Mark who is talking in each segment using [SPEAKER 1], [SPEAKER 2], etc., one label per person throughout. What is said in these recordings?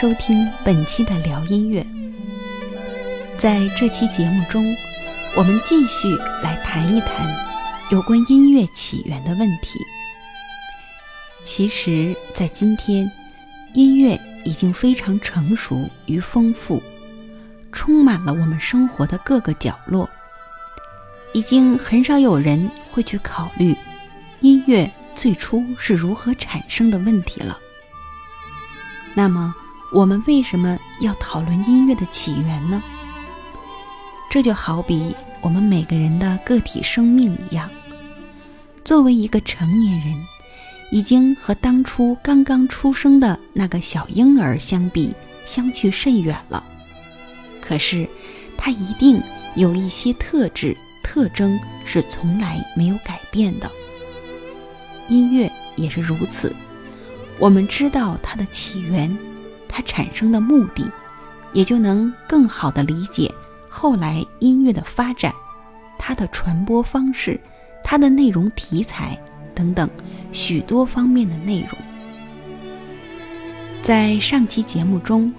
[SPEAKER 1] 收听本期的聊音乐。在这期节目中，我们继续来谈一谈有关音乐起源的问题。其实，在今天，音乐已经非常成熟与丰富，充满了我们生活的各个角落，已经很少有人会去考虑音乐。最初是如何产生的问题了。那么，我们为什么要讨论音乐的起源呢？这就好比我们每个人的个体生命一样，作为一个成年人，已经和当初刚刚出生的那个小婴儿相比，相去甚远了。可是，他一定有一些特质、特征是从来没有改变的。音乐也是如此，我们知道它的起源，它产生的目的，也就能更好的理解后来音乐的发展，它的传播方式，它的内容题材等等许多方面的内容。在上期节目中，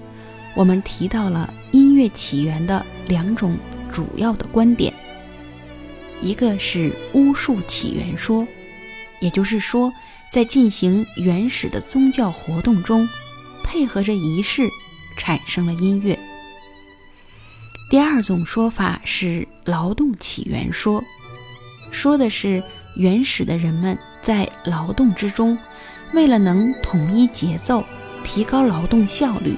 [SPEAKER 1] 我们提到了音乐起源的两种主要的观点，一个是巫术起源说。也就是说，在进行原始的宗教活动中，配合着仪式，产生了音乐。第二种说法是劳动起源说，说的是原始的人们在劳动之中，为了能统一节奏、提高劳动效率、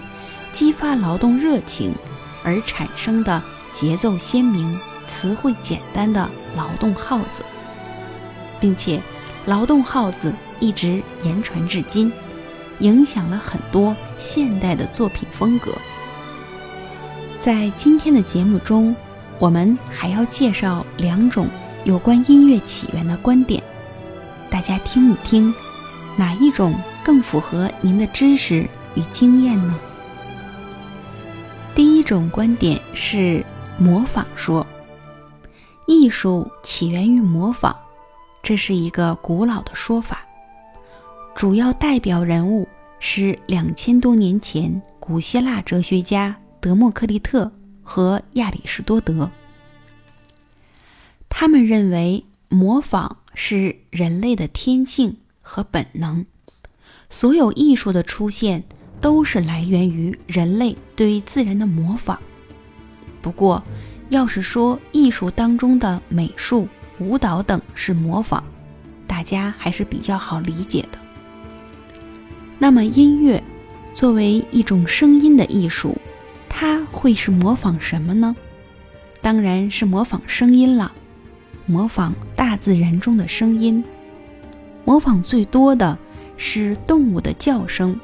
[SPEAKER 1] 激发劳动热情而产生的节奏鲜明、词汇简单的劳动号子，并且。劳动号子一直言传至今，影响了很多现代的作品风格。在今天的节目中，我们还要介绍两种有关音乐起源的观点，大家听一听，哪一种更符合您的知识与经验呢？第一种观点是模仿说，艺术起源于模仿。这是一个古老的说法，主要代表人物是两千多年前古希腊哲学家德谟克利特和亚里士多德。他们认为模仿是人类的天性和本能，所有艺术的出现都是来源于人类对自然的模仿。不过，要是说艺术当中的美术，舞蹈等是模仿，大家还是比较好理解的。那么音乐作为一种声音的艺术，它会是模仿什么呢？当然是模仿声音了，模仿大自然中的声音。模仿最多的是动物的叫声，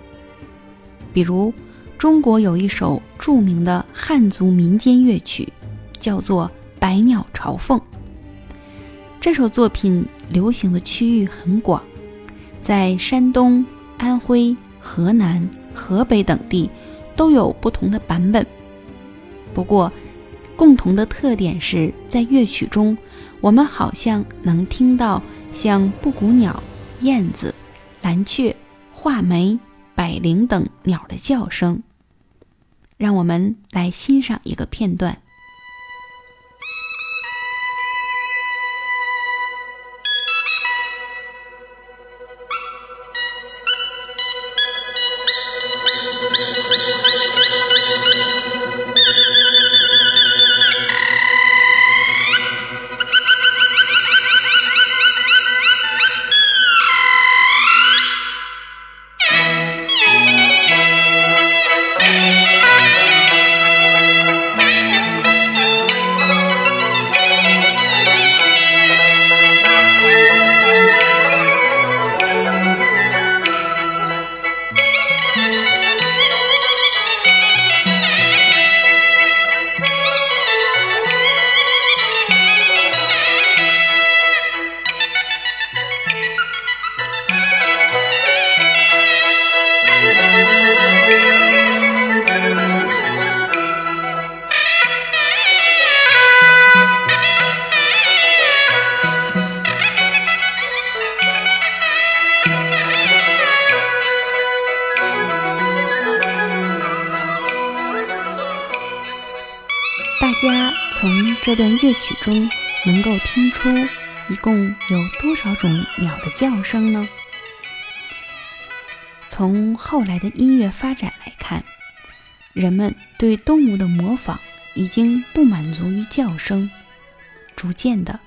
[SPEAKER 1] 比如中国有一首著名的汉族民间乐曲，叫做《百鸟朝凤》。这首作品流行的区域很广，在山东、安徽、河南、河北等地都有不同的版本。不过，共同的特点是在乐曲中，我们好像能听到像布谷鸟、燕子、蓝雀、画眉、百灵等鸟的叫声。让我们来欣赏一个片段。乐曲中能够听出一共有多少种鸟的叫声呢？从后来的音乐发展来看，人们对动物的模仿已经不满足于叫声，逐渐的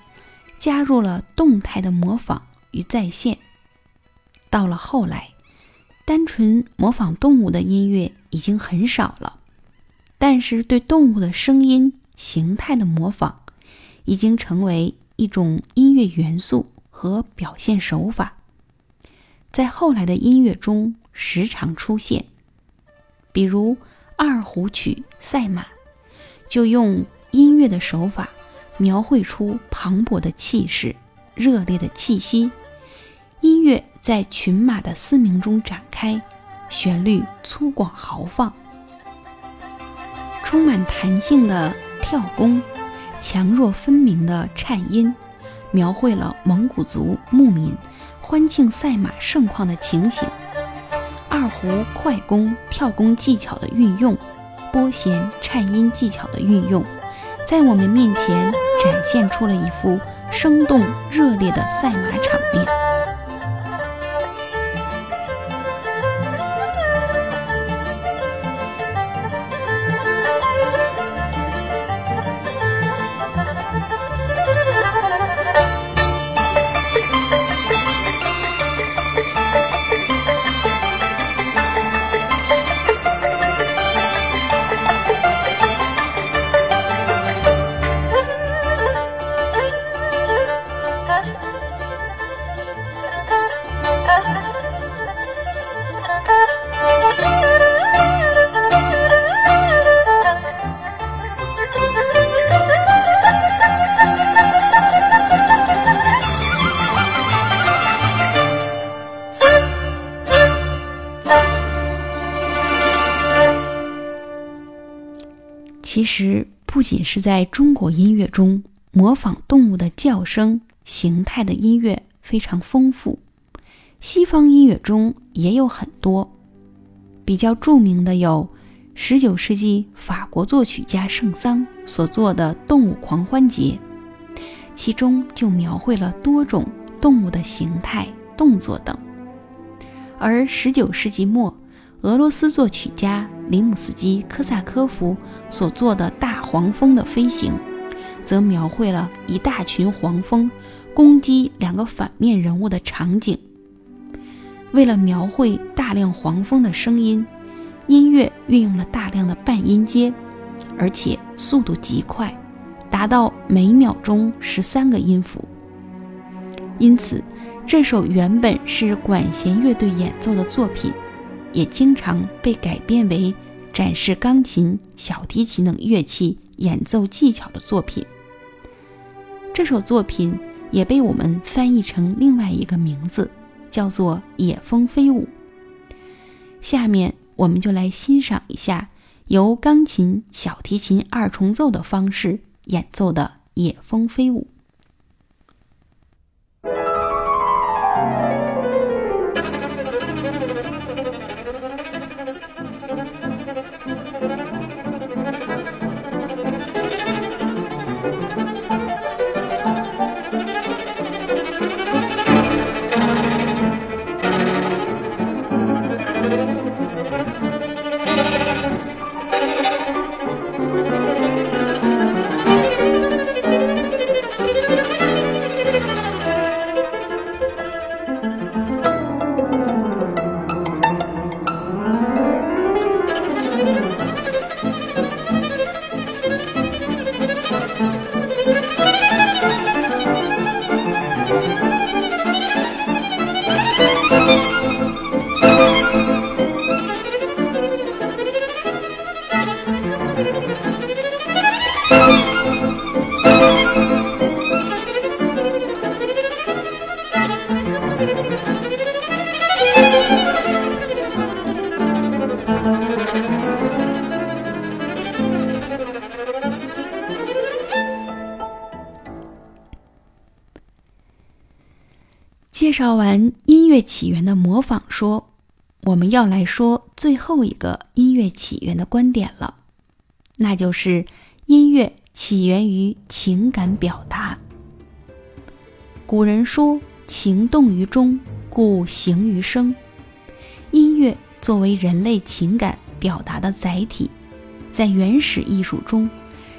[SPEAKER 1] 加入了动态的模仿与再现。到了后来，单纯模仿动物的音乐已经很少了，但是对动物的声音形态的模仿，已经成为一种音乐元素和表现手法，在后来的音乐中。时常出现，比如二胡曲《赛马》，就用音乐的手法描绘出磅礴的气势、热烈的气息。音乐在群马的嘶鸣中展开，旋律粗犷豪放，充满弹性的跳弓，强弱分明的颤音，描绘了蒙古族牧民欢庆赛马盛况的情形。二胡快弓、跳弓技巧的运用，拨弦、颤音技巧的运用，在我们面前展现出了一幅生动热烈的赛马场面。其实，不仅是在中国音乐中，模仿动物的叫声形态的音乐非常丰富，西方音乐中也有很多。比较著名的有19世纪法国作曲家圣桑所作的《动物狂欢节》，其中就描绘了多种动物的形态、动作等；而19世纪末，俄罗斯作曲家林姆斯基科萨科夫所做的大黄蜂的飞行，则描绘了一大群黄蜂攻击两个反面人物的场景。为了描绘大量黄蜂的声音，音乐运用了大量的半音阶，而且速度极快，达到每秒钟十三个音符。因此，这首原本是管弦乐队演奏的作品。也经常被改编为展示钢琴、小提琴等乐器演奏技巧的作品。这首作品也被我们翻译成另外一个名字，叫做《野蜂飞舞》。下面我们就来欣赏一下由钢琴、小提琴二重奏的方式演奏的《野蜂飞舞》。绍完音乐起源的模仿说，我们要来说最后一个音乐起源的观点了，那就是音乐起源于情感表达。古人说：“情动于中，故形于声。”音乐作为人类情感表达的载体，在原始艺术中，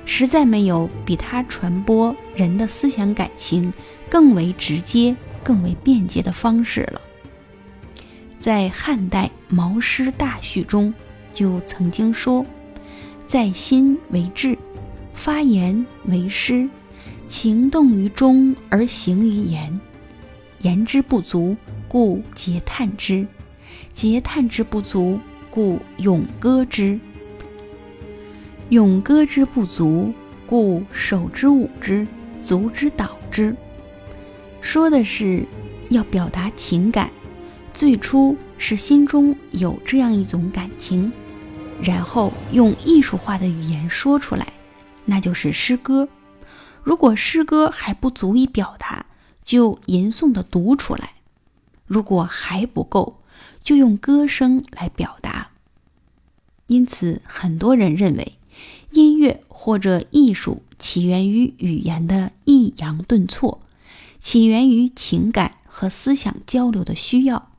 [SPEAKER 1] 实在没有比它传播人的思想感情更为直接、更为便捷的方式了。在汉代《毛诗大序》中，就曾经说：“在心为志，发言为诗，情动于中而行于言。言之不足，故嗟叹之。”嗟叹之不足，故咏歌之；咏歌之不足，故手之舞之，足之蹈之。说的是要表达情感，最初是心中有这样一种感情，然后用艺术化的语言说出来，那就是诗歌。如果诗歌还不足以表达，就吟诵的读出来；如果还不够，就用歌声来表达，因此很多人认为，音乐或者艺术起源于语言的抑扬顿挫，起源于情感和思想交流的需要。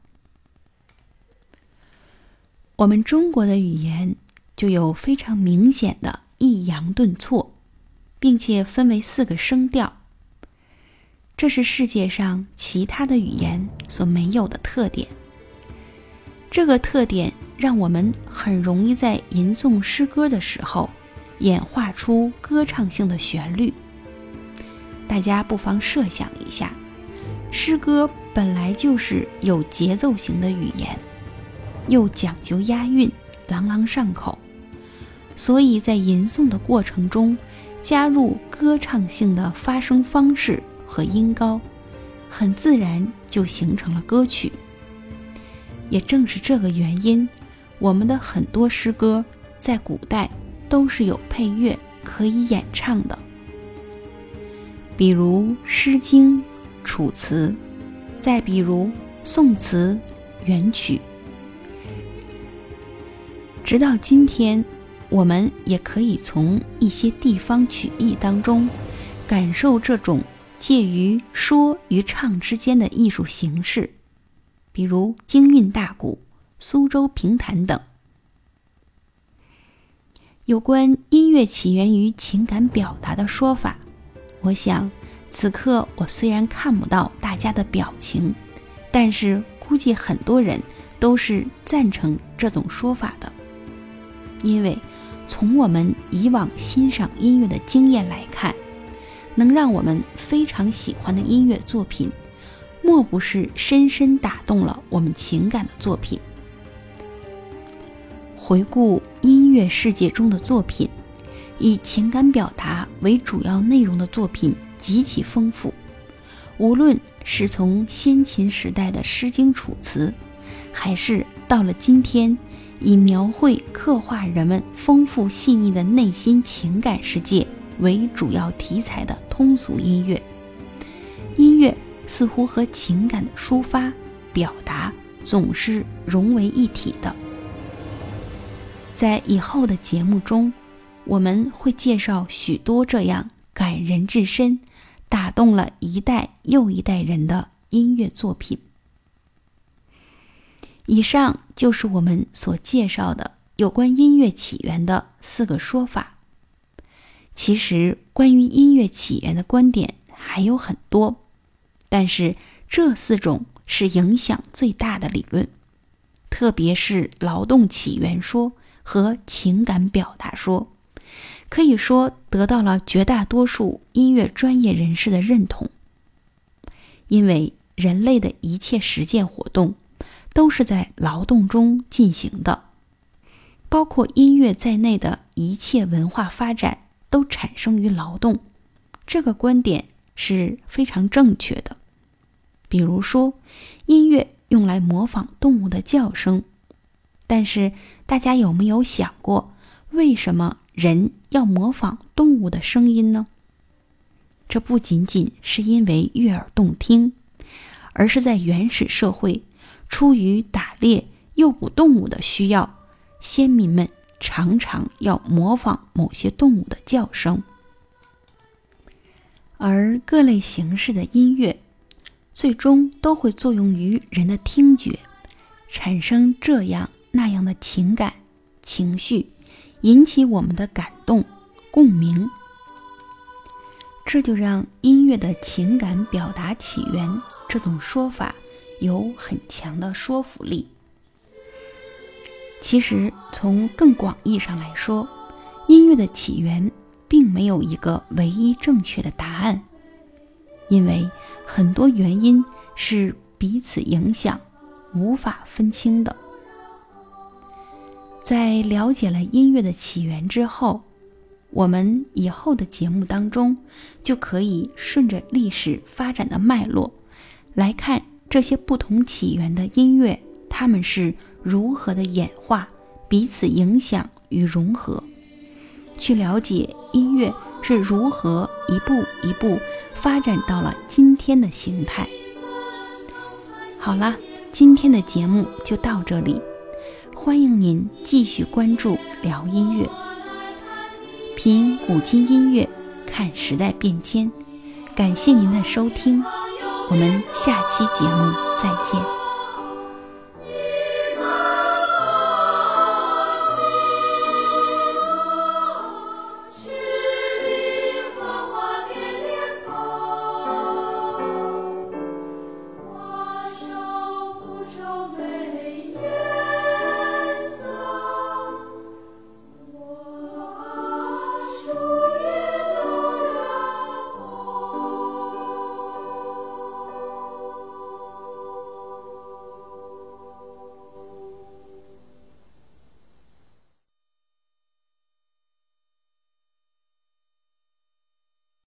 [SPEAKER 1] 我们中国的语言就有非常明显的抑扬顿挫，并且分为四个声调，这是世界上其他的语言所没有的特点。这个特点让我们很容易在吟诵诗歌的时候演化出歌唱性的旋律。大家不妨设想一下，诗歌本来就是有节奏型的语言，又讲究押韵，朗朗上口，所以在吟诵的过程中加入歌唱性的发声方式和音高，很自然就形成了歌曲。也正是这个原因，我们的很多诗歌在古代都是有配乐可以演唱的，比如《诗经》《楚辞》，再比如宋词、元曲。直到今天，我们也可以从一些地方曲艺当中，感受这种介于说与唱之间的艺术形式。比如京韵大鼓、苏州评弹等。有关音乐起源于情感表达的说法，我想此刻我虽然看不到大家的表情，但是估计很多人都是赞成这种说法的。因为从我们以往欣赏音乐的经验来看，能让我们非常喜欢的音乐作品。莫不是深深打动了我们情感的作品。回顾音乐世界中的作品，以情感表达为主要内容的作品极其丰富。无论是从先秦时代的《诗经》《楚辞》，还是到了今天以描绘刻画人们丰富细腻的内心情感世界为主要题材的通俗音乐，音乐。似乎和情感的抒发、表达总是融为一体的。在以后的节目中，我们会介绍许多这样感人至深、打动了一代又一代人的音乐作品。以上就是我们所介绍的有关音乐起源的四个说法。其实，关于音乐起源的观点还有很多。但是这四种是影响最大的理论，特别是劳动起源说和情感表达说，可以说得到了绝大多数音乐专业人士的认同。因为人类的一切实践活动都是在劳动中进行的，包括音乐在内的一切文化发展都产生于劳动，这个观点是非常正确的。比如说，音乐用来模仿动物的叫声，但是大家有没有想过，为什么人要模仿动物的声音呢？这不仅仅是因为悦耳动听，而是在原始社会，出于打猎诱捕动物的需要，先民们常常要模仿某些动物的叫声，而各类形式的音乐，最终都会作用于人的听觉，产生这样那样的情感情绪，引起我们的感动共鸣。这就让音乐的情感表达起源这种说法有很强的说服力。其实，从更广义上来说，音乐的起源并没有一个唯一正确的答案，因为很多原因是彼此影响、无法分清的。在了解了音乐的起源之后，我们以后的节目当中，就可以顺着历史发展的脉络，来看这些不同起源的音乐，它们是如何的演化、彼此影响与融合，去了解音乐是如何一步一步发展到了今天的形态。好了，今天的节目就到这里，欢迎您继续关注聊音乐。品古今音乐，看时代变迁。感谢您的收听，我们下期节目再见。